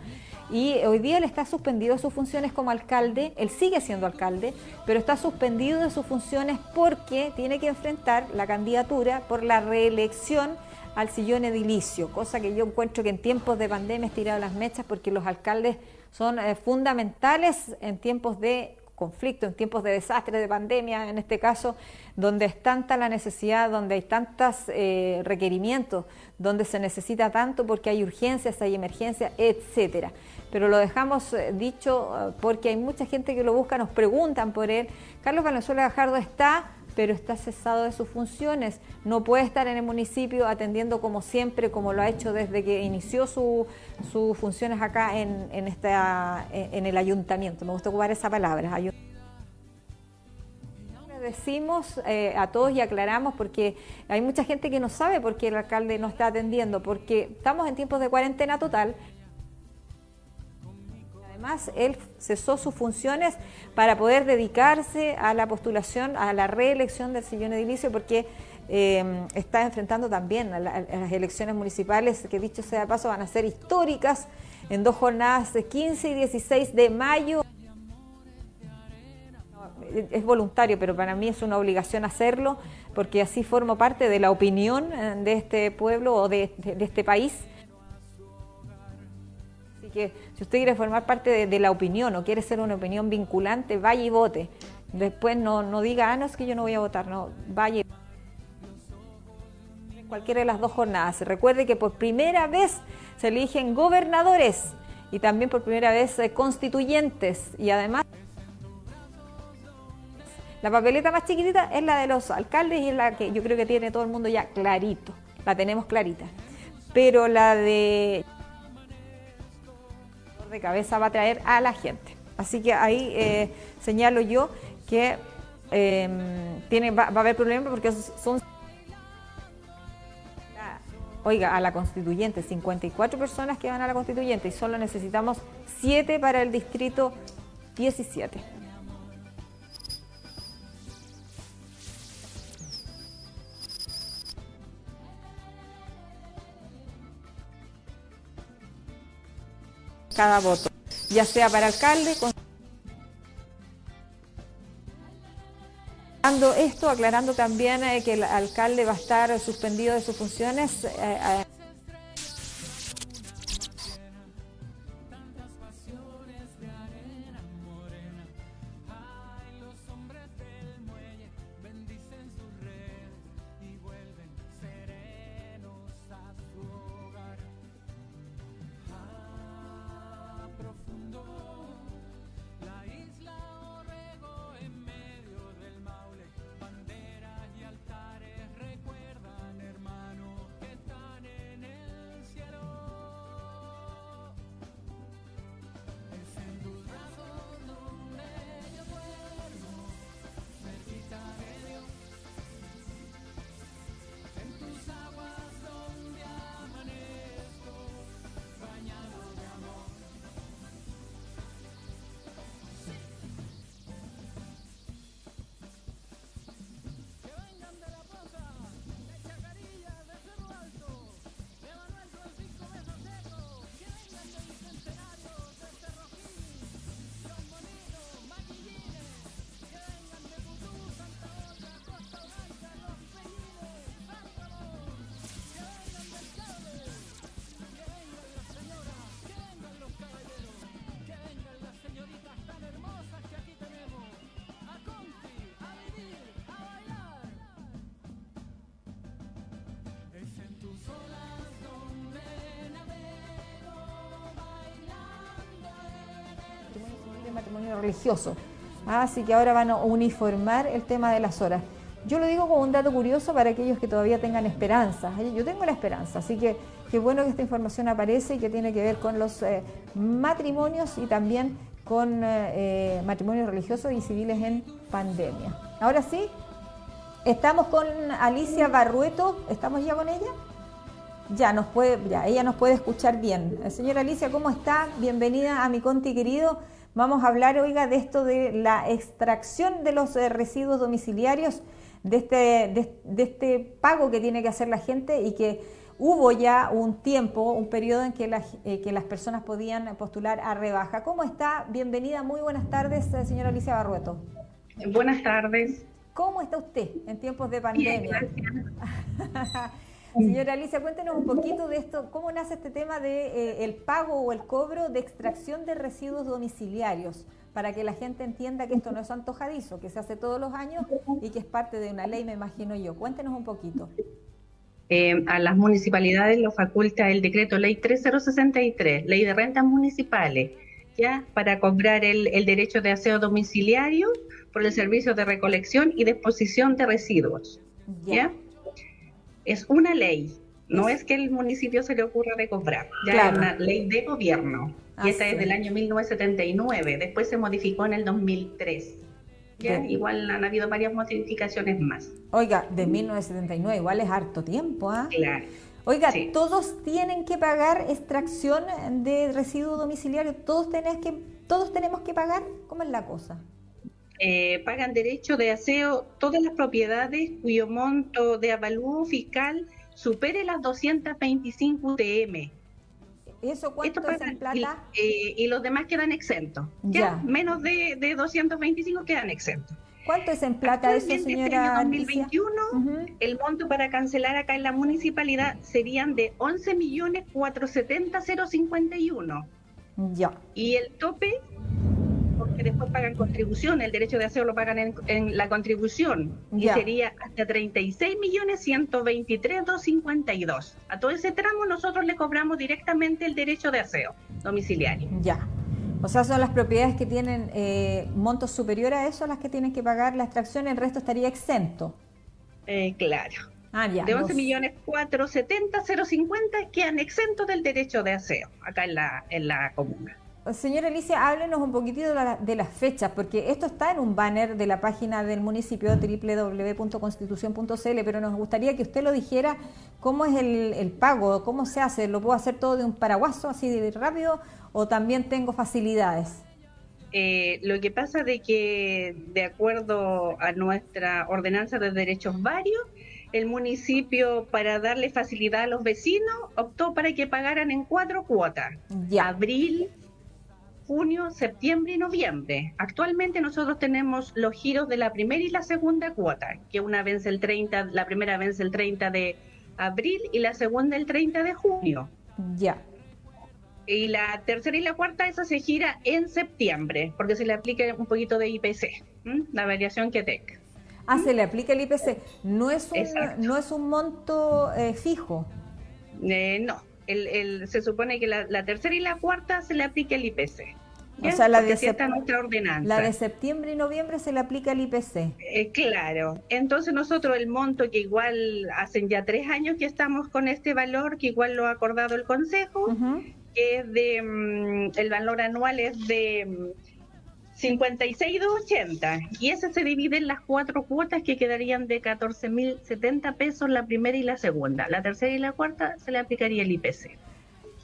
Speaker 1: Y hoy día él está suspendido de sus funciones como alcalde, él sigue siendo alcalde, pero está suspendido de sus funciones porque tiene que enfrentar la candidatura por la reelección al sillón edilicio, cosa que yo encuentro que en tiempos de pandemia es tirado las mechas porque los alcaldes son eh, fundamentales en tiempos de conflicto, en tiempos de desastre, de pandemia, en este caso, donde es tanta la necesidad, donde hay tantos eh, requerimientos, donde se necesita tanto porque hay urgencias, hay emergencias, etcétera pero lo dejamos eh, dicho eh, porque hay mucha gente que lo busca, nos preguntan por él. Carlos Valenzuela Gajardo está, pero está cesado de sus funciones. No puede estar en el municipio atendiendo como siempre, como lo ha hecho desde que inició sus funciones acá en, esta, en el ayuntamiento. Me gusta ocupar esa palabra. decimos eh, a todos y aclaramos porque hay mucha gente que no sabe por qué el alcalde no está atendiendo, porque estamos en tiempos de cuarentena total, Además, él cesó sus funciones para poder dedicarse a la postulación, a la reelección del sillón edilicio, porque eh, está enfrentando también a, las elecciones municipales, que dicho sea de paso, van a ser históricas en dos jornadas de 15 y 16 de mayo. Es voluntario, pero para mí es una obligación hacerlo, porque así formo parte de la opinión eh, de este pueblo o de este país que si usted quiere formar parte de, la opinión o quiere ser una opinión vinculante, vaya y vote. Después no, no diga, ah, no, es que yo no voy a votar, no, vaya. Cualquiera de las dos jornadas. Recuerde que por primera vez se eligen gobernadores y también por primera vez eh, constituyentes y además la papeleta más chiquitita es la de los alcaldes y es la que yo creo que tiene todo el mundo ya clarito, la tenemos clarita. Pero la de de cabeza va a traer a la gente. Así que ahí eh, señalo yo que em, tiene, va, a haber problemas porque son... Oiga, a la constituyente, 54 personas que van a la constituyente y solo necesitamos 7 para el distrito 17. Cada voto, ya sea para alcalde, aclarando esto, aclarando también eh, que el alcalde va a estar suspendido de sus funciones. Eh, matrimonio religioso. Así que ahora van a uniformar el tema de las horas. Yo lo digo como un dato curioso para aquellos que todavía tengan esperanza. Yo tengo la esperanza, así que qué bueno que esta información aparece y que tiene que ver con los eh, matrimonios y también con eh, eh, matrimonios religiosos y civiles en pandemia. Ahora sí, estamos con Alicia Barrueto. ¿Estamos ya con ella? Ya, nos puede, ya, ella nos puede escuchar bien. Señora Alicia, ¿cómo está? Bienvenida a mi Conti querido. Vamos a hablar, oiga, de esto de la extracción de los residuos domiciliarios de este, de, este pago que tiene que hacer la gente y que hubo ya un tiempo, un periodo en que las, eh, que las personas podían postular a rebaja. ¿Cómo está? Bienvenida, muy buenas tardes, eh, señora Alicia Barrueto.
Speaker 13: Buenas tardes.
Speaker 1: ¿Cómo está usted en tiempos de pandemia? (laughs) Señora Alicia, cuéntenos un poquito de esto, cómo nace este tema de eh, el pago o el cobro de extracción de residuos domiciliarios para que la gente entienda que esto no es antojadizo, que se hace todos los años y que es parte de una ley, me imagino yo. Cuéntenos un poquito.
Speaker 13: Eh, a las municipalidades lo faculta el decreto ley 3063, ley de rentas municipales, ya para cobrar el, derecho de aseo domiciliario por el servicio de recolección y disposición de residuos. ¿ya? Es una ley, no es que el municipio se le ocurra de cobrar, ya es una ley de gobierno y esta es del año 1979, después se modificó en el 2003. ¿ya? Igual han habido varias modificaciones más.
Speaker 1: Oiga, de 1979, igual es harto tiempo, ¿ah?
Speaker 13: Claro.
Speaker 1: Oiga, ¿todos tienen que pagar extracción de residuos domiciliarios? ¿Todos, tenés que, ¿Todos tenemos que pagar? ¿Cómo es la cosa?
Speaker 13: Eh, pagan derecho de aseo todas las propiedades cuyo monto de avalúo fiscal supere las 225 UTM
Speaker 1: ¿Eso cuánto es en plata?
Speaker 13: Eh, y, los demás quedan exentos. Ya, menos de, de 225 quedan exentos.
Speaker 1: ¿Cuánto es en plata eso, señora?
Speaker 13: En este 2021, el monto para cancelar acá en la municipalidad serían de 11.470.051.
Speaker 1: Ya.
Speaker 13: Y el tope porque después pagan contribución, el derecho de aseo lo pagan en, la contribución, y sería hasta 36.123.252. A todo ese tramo nosotros le cobramos directamente el derecho de aseo domiciliario.
Speaker 1: Ya. O sea, son las propiedades que tienen eh, montos superiores a eso las que tienen que pagar la extracción, el resto estaría exento.
Speaker 13: Eh, claro. Ah, ya, de 11 millones 470 050 quedan exentos del derecho de aseo acá en la, en la comuna.
Speaker 1: Señora Alicia, háblenos un poquitito de, las fechas, porque esto está en un banner de la página del municipio www.constitución.cl, pero nos gustaría que usted lo dijera cómo es el, pago, cómo se hace, ¿lo puedo hacer todo de un paraguaso así de rápido o también tengo facilidades?
Speaker 13: Eh, lo que pasa de que de acuerdo a nuestra ordenanza de derechos varios, el municipio para darle facilidad a los vecinos optó para que pagaran en cuatro cuotas. Abril, junio, septiembre y noviembre. Actualmente nosotros tenemos los giros de la primera y la segunda cuota, que una vence el 30, la primera vence el 30 de abril y la segunda el 30 de junio.
Speaker 1: Ya.
Speaker 13: Y la tercera y la cuarta, esa se gira en septiembre, porque se le aplica un poquito de IPC, la variación que tenga.
Speaker 1: Ah, se le aplica el IPC. No es un, no es un monto eh, fijo.
Speaker 13: Eh, no, el, se supone que la, tercera y la cuarta se le aplica el IPC.
Speaker 1: O sea, la de,
Speaker 13: nuestra ordenanza.
Speaker 1: la de septiembre y noviembre se le aplica el IPC.
Speaker 13: Eh, claro. Entonces nosotros el monto que igual hacen ya tres años que estamos con este valor, que igual lo ha acordado el Consejo, que es de, mm, el valor anual es de 56,280 mm, y ese se divide en las cuatro cuotas que quedarían de 14.070 pesos la primera y la segunda. La tercera y la cuarta se le aplicaría el IPC.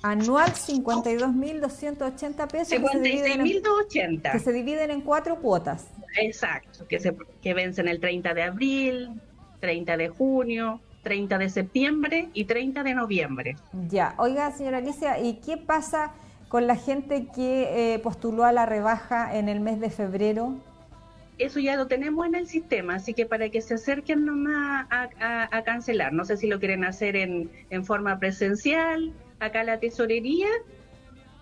Speaker 1: Anual 52.280 pesos.
Speaker 13: 56.280.
Speaker 1: Que se dividen en cuatro cuotas.
Speaker 13: Exacto, que, se, que vencen el 30 de abril, 30 de junio, 30 de septiembre y 30 de noviembre.
Speaker 1: Ya, oiga señora Alicia, ¿y qué pasa con la gente que eh, postuló a la rebaja en el mes de febrero?
Speaker 13: Eso ya lo tenemos en el sistema, así que para que se acerquen nomás a, a cancelar, no sé si lo quieren hacer en, en forma presencial, acá la tesorería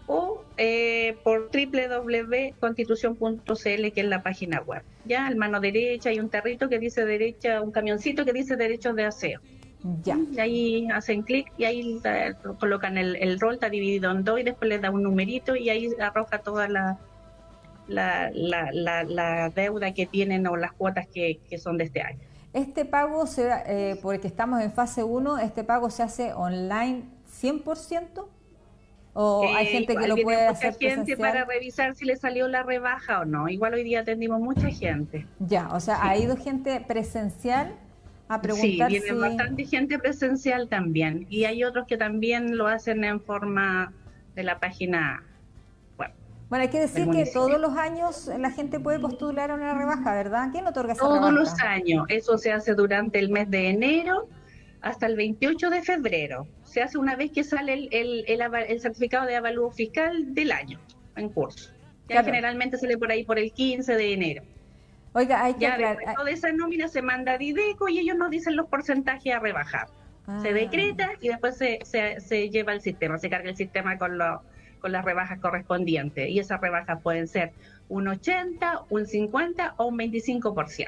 Speaker 13: o eh, por www.constitución.cl que es la página web. Ya, al mano derecha hay un tarrito que dice derecha, un camioncito que dice derechos de aseo.
Speaker 1: Ya.
Speaker 13: Y ahí hacen clic y ahí colocan el, el rol, está dividido en dos y después les da un numerito y ahí arroja toda la, la, la, deuda que tienen o las cuotas que, son de este año.
Speaker 1: Este pago, se, eh, porque estamos en fase 1, ¿este pago se hace online 100%? ¿O hay gente que lo puede hacer
Speaker 13: gente para revisar si le salió la rebaja o no. Igual hoy día atendimos mucha gente.
Speaker 1: Ya, o sea, ha ido gente presencial a preguntar
Speaker 13: Sí, viene bastante gente presencial también. Y hay otros que también lo hacen en forma de la página
Speaker 1: bueno, hay que decir que todos los años la gente puede postular a una rebaja, ¿verdad? ¿Quién otorga esa
Speaker 13: Todos los años. Eso se hace durante el mes de enero hasta el 28 de febrero. Se hace una vez que sale el, el, certificado de avalúo fiscal del año en curso. Ya generalmente sale por ahí por el 15 de enero.
Speaker 1: Oiga, hay que
Speaker 13: ya toda esa nómina se manda a Dideco y ellos nos dicen los porcentajes a rebajar. Se ah. decreta y después se, se, se lleva al sistema, se carga el sistema con los con las rebajas correspondientes. Y esas rebajas pueden ser un 80, un 50 o un 25%.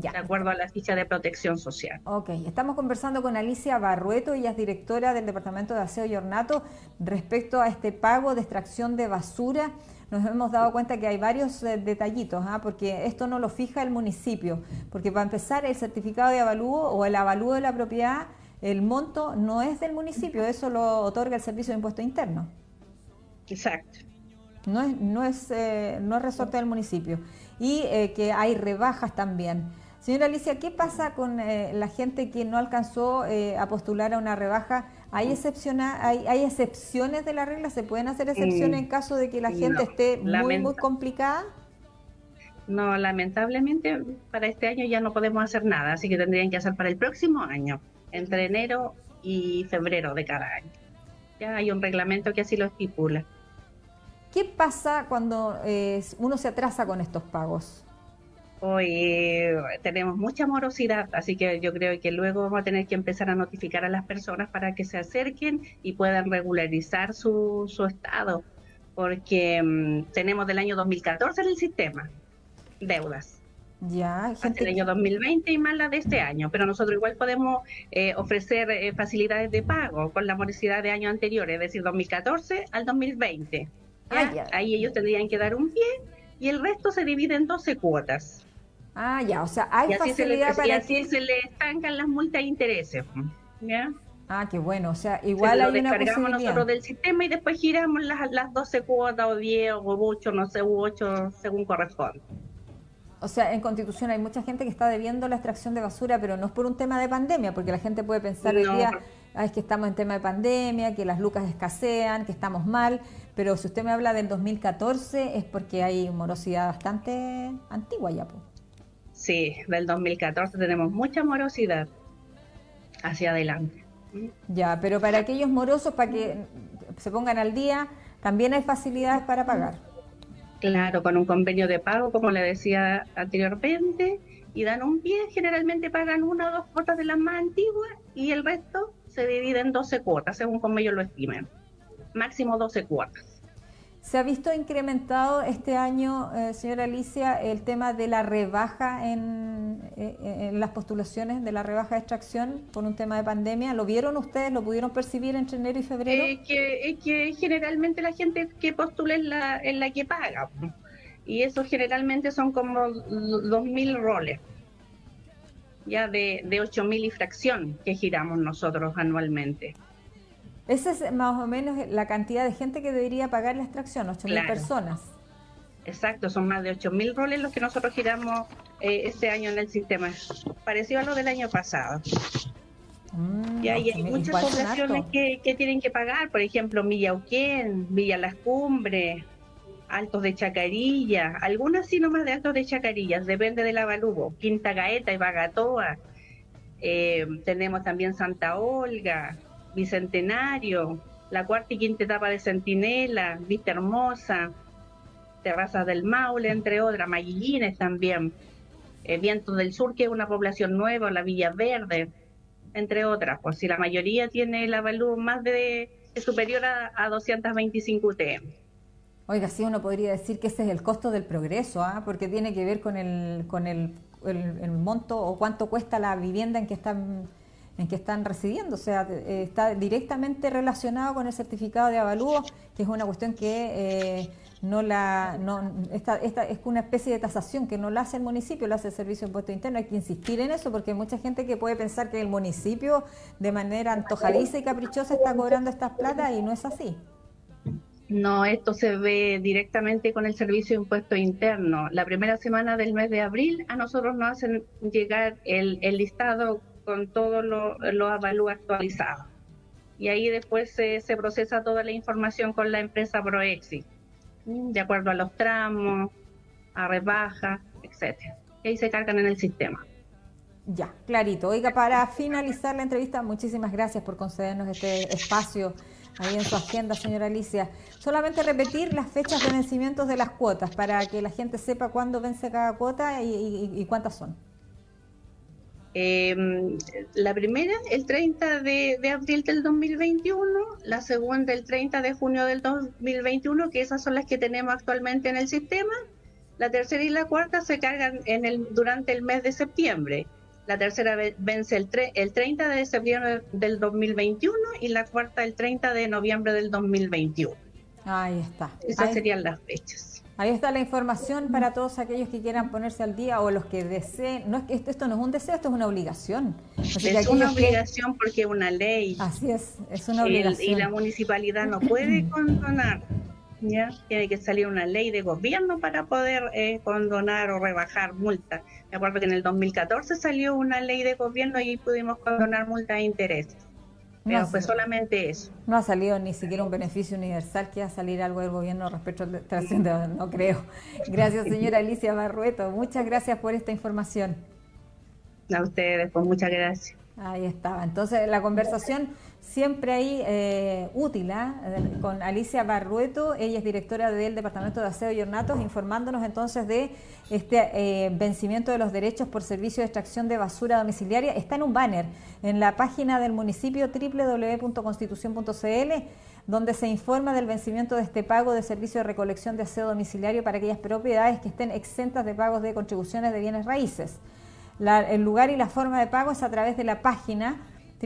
Speaker 13: Ya. De acuerdo a la ficha de protección social.
Speaker 1: Ok, estamos conversando con Alicia Barrueto, ella es directora del Departamento de Aseo y Ornato, respecto a este pago de extracción de basura. Nos hemos dado cuenta que hay varios eh, detallitos, ¿ah? porque esto no lo fija el municipio, porque para empezar el certificado de avalúo o el avalúo de la propiedad, el monto no es del municipio, eso lo otorga el Servicio de Impuesto Interno.
Speaker 13: Exacto.
Speaker 1: No es, no es, eh, no es resorte del municipio. Y eh, que hay rebajas también. Señora Alicia, ¿qué pasa con eh, la gente que no alcanzó a postular a una rebaja? ¿Hay, hay, ¿Hay excepciones de la regla? ¿Se pueden hacer excepciones en caso de que la gente esté muy, muy complicada?
Speaker 13: No, lamentablemente para este año ya no podemos hacer nada, así que tendrían que hacer para el próximo año, entre enero y febrero de cada año. Ya hay un reglamento que así lo estipula.
Speaker 1: ¿Qué pasa cuando eh, uno se atrasa con estos pagos?
Speaker 13: Hoy eh, tenemos mucha morosidad, así que yo creo que luego vamos a tener que empezar a notificar a las personas para que se acerquen y puedan regularizar su, su estado, porque mm, tenemos del año 2014 en el sistema deudas.
Speaker 1: Ya,
Speaker 13: hasta el año 2020 y más la de este año, pero nosotros igual podemos eh, ofrecer facilidades de pago con la morosidad de años anteriores, es decir, 2014 al 2020. Ah, Ahí ellos tendrían que dar un pie y el resto se divide en 12 cuotas.
Speaker 1: Ah, ya, o sea, hay facilidad
Speaker 13: para... Y así se le estancan las multas e intereses. ¿ya?
Speaker 1: Ah, qué bueno, o sea, igual hay una
Speaker 13: posibilidad. nosotros del sistema y después giramos las, las 12 cuotas o 10 o 8, no sé, u 8 según corresponde.
Speaker 1: O sea, en Constitución hay mucha gente que está debiendo la extracción de basura, pero no es por un tema de pandemia, porque la gente puede pensar hoy día, ah, es que estamos en tema de pandemia, que las lucas escasean, que estamos mal, pero si usted me habla del 2014 es porque hay morosidad bastante antigua ya. Pues.
Speaker 13: Sí, del 2014 tenemos mucha morosidad hacia adelante.
Speaker 1: Ya, pero para aquellos morosos, para que se pongan al día, también hay facilidades para pagar.
Speaker 13: Claro, con un convenio de pago, como le decía anteriormente, y dan un pie, generalmente pagan una o dos cuotas de las más antiguas y el resto se divide en 12 cuotas, según como ellos lo estimen máximo 12 cuotas.
Speaker 1: ¿Se ha visto incrementado este año, eh, señora Alicia, el tema de la rebaja en, eh, en, las postulaciones, de la rebaja de extracción por un tema de pandemia? ¿Lo vieron ustedes? ¿Lo pudieron percibir entre enero y febrero?
Speaker 13: Es que, que generalmente la gente que postula es la, es la que paga. Y eso generalmente son como 2.000 roles, ya de, de 8.000 y fracción que giramos nosotros anualmente.
Speaker 1: Esa es más o menos la cantidad de gente que debería pagar la extracción, 8.000 personas.
Speaker 13: Exacto, son más de 8.000 roles los que nosotros giramos eh, este año en el sistema, parecido a lo del año pasado. Mm, y hay, muchas poblaciones que, tienen que pagar, por ejemplo, Millauquén, Villa Las Cumbres, Altos de Chacarilla, algunas sí nomás de Altos de Chacarillas, depende del avalugo, Quinta Gaeta y Bagatoa, eh, tenemos también Santa Olga, Bicentenario, la cuarta y quinta etapa de Centinela, Vista Hermosa, Terrazas del Maule, entre otras, Mayillines también, eh, Vientos del Sur, que es una población nueva, la Villa Verde, entre otras. Pues si la mayoría tiene la valor más de, superior a, a 225 UTM.
Speaker 1: Oiga, sí, uno podría decir que ese es el costo del progreso, ¿ah? porque tiene que ver con el, con el, el monto o cuánto cuesta la vivienda en que están en que están residiendo, o sea, eh, está directamente relacionado con el certificado de avalúo, que es una cuestión que eh, no la, no, esta, esta es una especie de tasación que no la hace el municipio, la hace el Servicio de Impuesto Interno. Hay que insistir en eso porque hay mucha gente que puede pensar que el municipio de manera antojadiza y caprichosa está cobrando estas plata y no es así.
Speaker 13: No, esto se ve directamente con el Servicio de Impuesto Interno. La primera semana del mes de abril a nosotros nos hacen llegar el, listado con todos los lo avalúos actualizados. Y ahí después se, se, procesa toda la información con la empresa Proexi, de acuerdo a los tramos, a rebajas, etcétera. Y ahí se cargan en el sistema.
Speaker 1: Ya, clarito. Oiga, para finalizar la entrevista, muchísimas gracias por concedernos este espacio ahí en su agenda, señora Alicia. Solamente repetir las fechas de vencimientos de las cuotas para que la gente sepa cuándo vence cada cuota y, cuántas son.
Speaker 13: Em, la primera, el 30 de, abril del 2021, la segunda, el 30 de junio del 2021, que esas son las que tenemos actualmente en el sistema. La tercera y la cuarta se cargan en el, durante el mes de septiembre. La tercera vence el, el 30 de septiembre del 2021 y la cuarta el 30 de noviembre del 2021.
Speaker 1: Ahí está.
Speaker 13: Esas serían las fechas.
Speaker 1: Ahí está la información para todos aquellos que quieran ponerse al día o los que deseen. No es que esto, no es un deseo, esto es una obligación.
Speaker 13: es una obligación porque es una ley.
Speaker 1: Así es, es una obligación.
Speaker 13: y la municipalidad no puede (clears throat) condonar tiene que salir una ley de gobierno para poder eh, condonar o rebajar multas. Me acuerdo que en el 2014 salió una ley de gobierno y pudimos condonar multas de intereses. Pero fue solamente eso.
Speaker 1: No ha salido ni siquiera un beneficio universal que va a salir algo del gobierno respecto a (laughs) no creo. Gracias, señora Alicia Barrueto. Muchas gracias por esta información.
Speaker 13: A ustedes, pues muchas gracias.
Speaker 1: Ahí estaba. Entonces, la conversación siempre ahí eh, útil, ¿ah? con Alicia Barrueto, ella es directora del Departamento de Aseo y Ornatos, informándonos entonces de este eh, vencimiento de los derechos por servicio de extracción de basura domiciliaria. Está en un banner en la página del municipio www.constitución.cl donde se informa del vencimiento de este pago de servicio de recolección de aseo domiciliario para aquellas propiedades que estén exentas de pagos de contribuciones de bienes raíces. el lugar y la forma de pago es a través de la página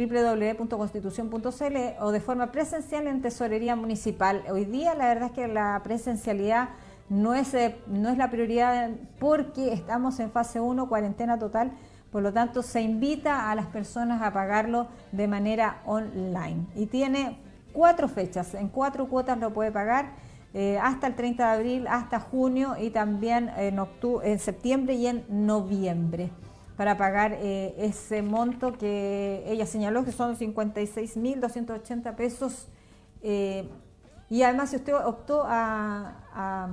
Speaker 1: www.constitución.cl o de forma presencial en Tesorería Municipal. Hoy día la verdad es que la presencialidad no es, eh, no es la prioridad porque estamos en fase 1, cuarentena total, por lo tanto se invita a las personas a pagarlo de manera online. Y tiene cuatro fechas, en cuatro cuotas lo puede pagar. Eh, hasta el 30 de abril, hasta junio y también en, en septiembre y en noviembre para pagar eh, ese monto que ella señaló que son 56.280 pesos. Eh, y además, si usted optó a,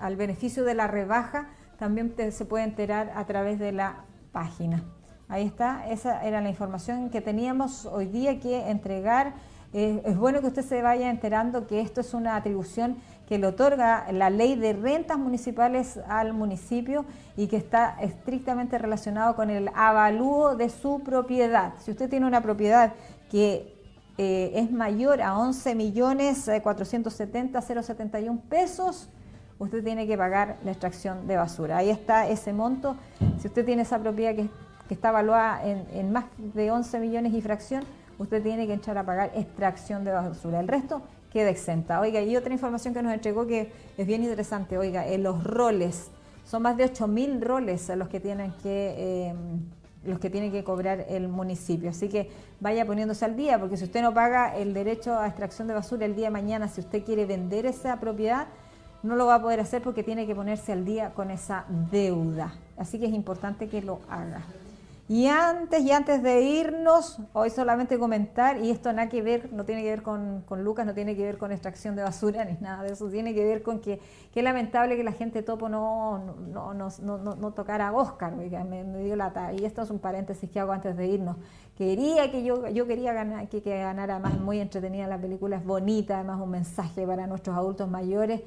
Speaker 1: al beneficio de la rebaja, también se puede enterar a través de la página. Ahí está, esa era la información que teníamos hoy día que entregar. Eh, es bueno que usted se vaya enterando que esto es una atribución que le otorga la ley de rentas municipales al municipio y que está estrictamente relacionado con el avalúo de su propiedad. Si usted tiene una propiedad que eh, es mayor a 11 millones 470 071 pesos, usted tiene que pagar la extracción de basura. Ahí está ese monto. Si usted tiene esa propiedad que, está evaluada en, más de 11 millones y fracción, usted tiene que entrar a pagar extracción de basura. El resto queda exenta. Oiga, y otra información que nos entregó que es bien interesante, oiga, en los roles, son más de 8.000 roles los que tienen que... Em, los que tiene que cobrar el municipio. Así que vaya poniéndose al día, porque si usted no paga el derecho a extracción de basura el día de mañana, si usted quiere vender esa propiedad, no lo va a poder hacer porque tiene que ponerse al día con esa deuda. Así que es importante que lo haga. Y antes y antes de irnos, hoy solamente comentar, y esto nada que ver, no tiene que ver con, Lucas, no tiene que ver con extracción de basura (laughs) ni nada de eso, tiene que ver con que qué lamentable que la gente topo no, no, no, no, tocara a Oscar, me, me, dio lata. Y esto es un paréntesis que hago antes de irnos. Quería que yo, yo quería ganar, que, que ganara más, muy entretenida la película, es bonita, además un mensaje para nuestros adultos mayores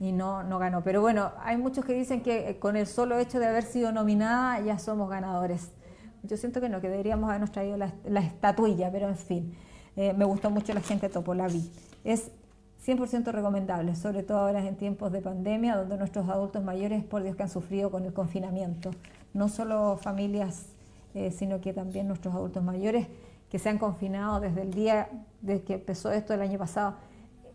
Speaker 1: y no, no ganó. Pero bueno, hay muchos que dicen que con el solo hecho de haber sido nominada ya somos ganadores. Yo siento que no, que deberíamos habernos traído la, estatuilla, pero en fin, eh, me gustó mucho la gente topo, la vi. Es 100% recomendable, sobre todo ahora en tiempos de pandemia, donde nuestros adultos mayores, por Dios, que han sufrido con el confinamiento. No solo familias, eh, sino que también nuestros adultos mayores que se han confinado desde el día desde que empezó esto el año pasado.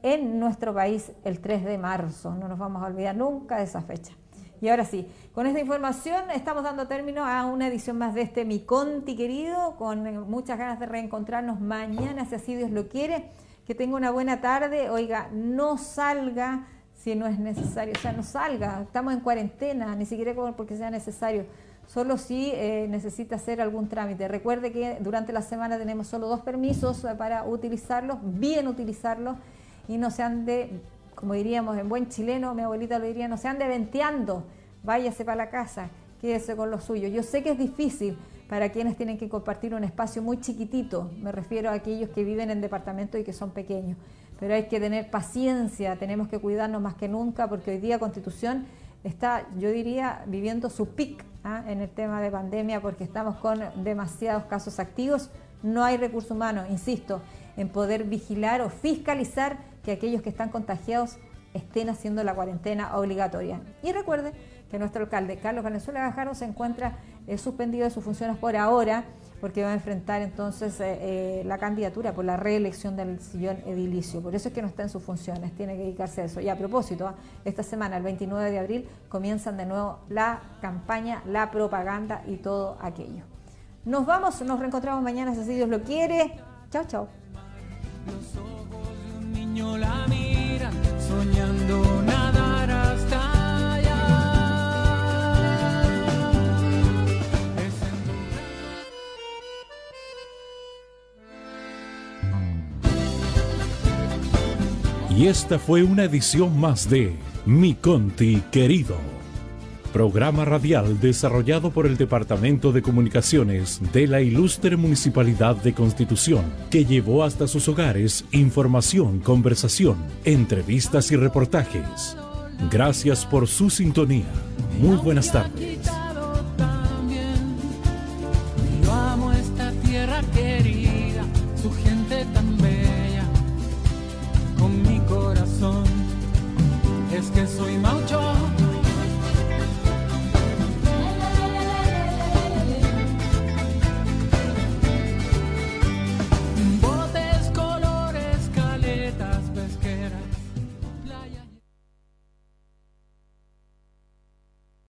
Speaker 1: en nuestro país el 3 de marzo. No nos vamos a olvidar nunca de esa fecha. Y ahora sí, con esta información estamos dando término a una edición más de este Mi Conti querido, con muchas ganas de reencontrarnos mañana, si así Dios lo quiere. Que tenga una buena tarde. Oiga, no salga si no es necesario, o sea, no salga. Estamos en cuarentena, ni siquiera porque sea necesario. Solo si eh, necesita hacer algún trámite. Recuerde que durante la semana tenemos solo dos permisos para utilizarlos, bien utilizarlos, y no se ande como diríamos en buen chileno, mi abuelita lo diría, no se ande venteando, váyase para la casa, quédese con lo suyo. Yo sé que es difícil para quienes tienen que compartir un espacio muy chiquitito, me refiero a aquellos que viven en departamentos y que son pequeños, pero hay que tener paciencia, tenemos que cuidarnos más que nunca porque hoy día Constitución está, yo diría, viviendo su pic ¿ah? en el tema de pandemia porque estamos con demasiados casos activos, no hay recursos humanos, insisto, en poder vigilar o fiscalizar que aquellos que están contagiados estén haciendo la cuarentena obligatoria. Y recuerde que nuestro alcalde, Carlos Valenzuela Gajardo, se encuentra eh, suspendido de sus funciones por ahora, porque va a enfrentar entonces eh, eh, la candidatura por la reelección del sillón edilicio. Por eso es que no está en sus funciones, tiene que dedicarse a eso. Y a propósito, ¿ah? esta semana, el 29 de abril, comienzan de nuevo la campaña, la propaganda y todo aquello. Nos vamos, nos reencontramos mañana si Dios lo quiere. Chao, chao
Speaker 14: la mira, soñando nadar hasta allá.
Speaker 15: Y esta fue una edición más de Mi Conti Querido programa radial desarrollado por el Departamento de Comunicaciones de la Ilustre Municipalidad de Constitución, que llevó hasta sus hogares información, conversación, entrevistas y reportajes. Gracias por su sintonía. Muy buenas tardes.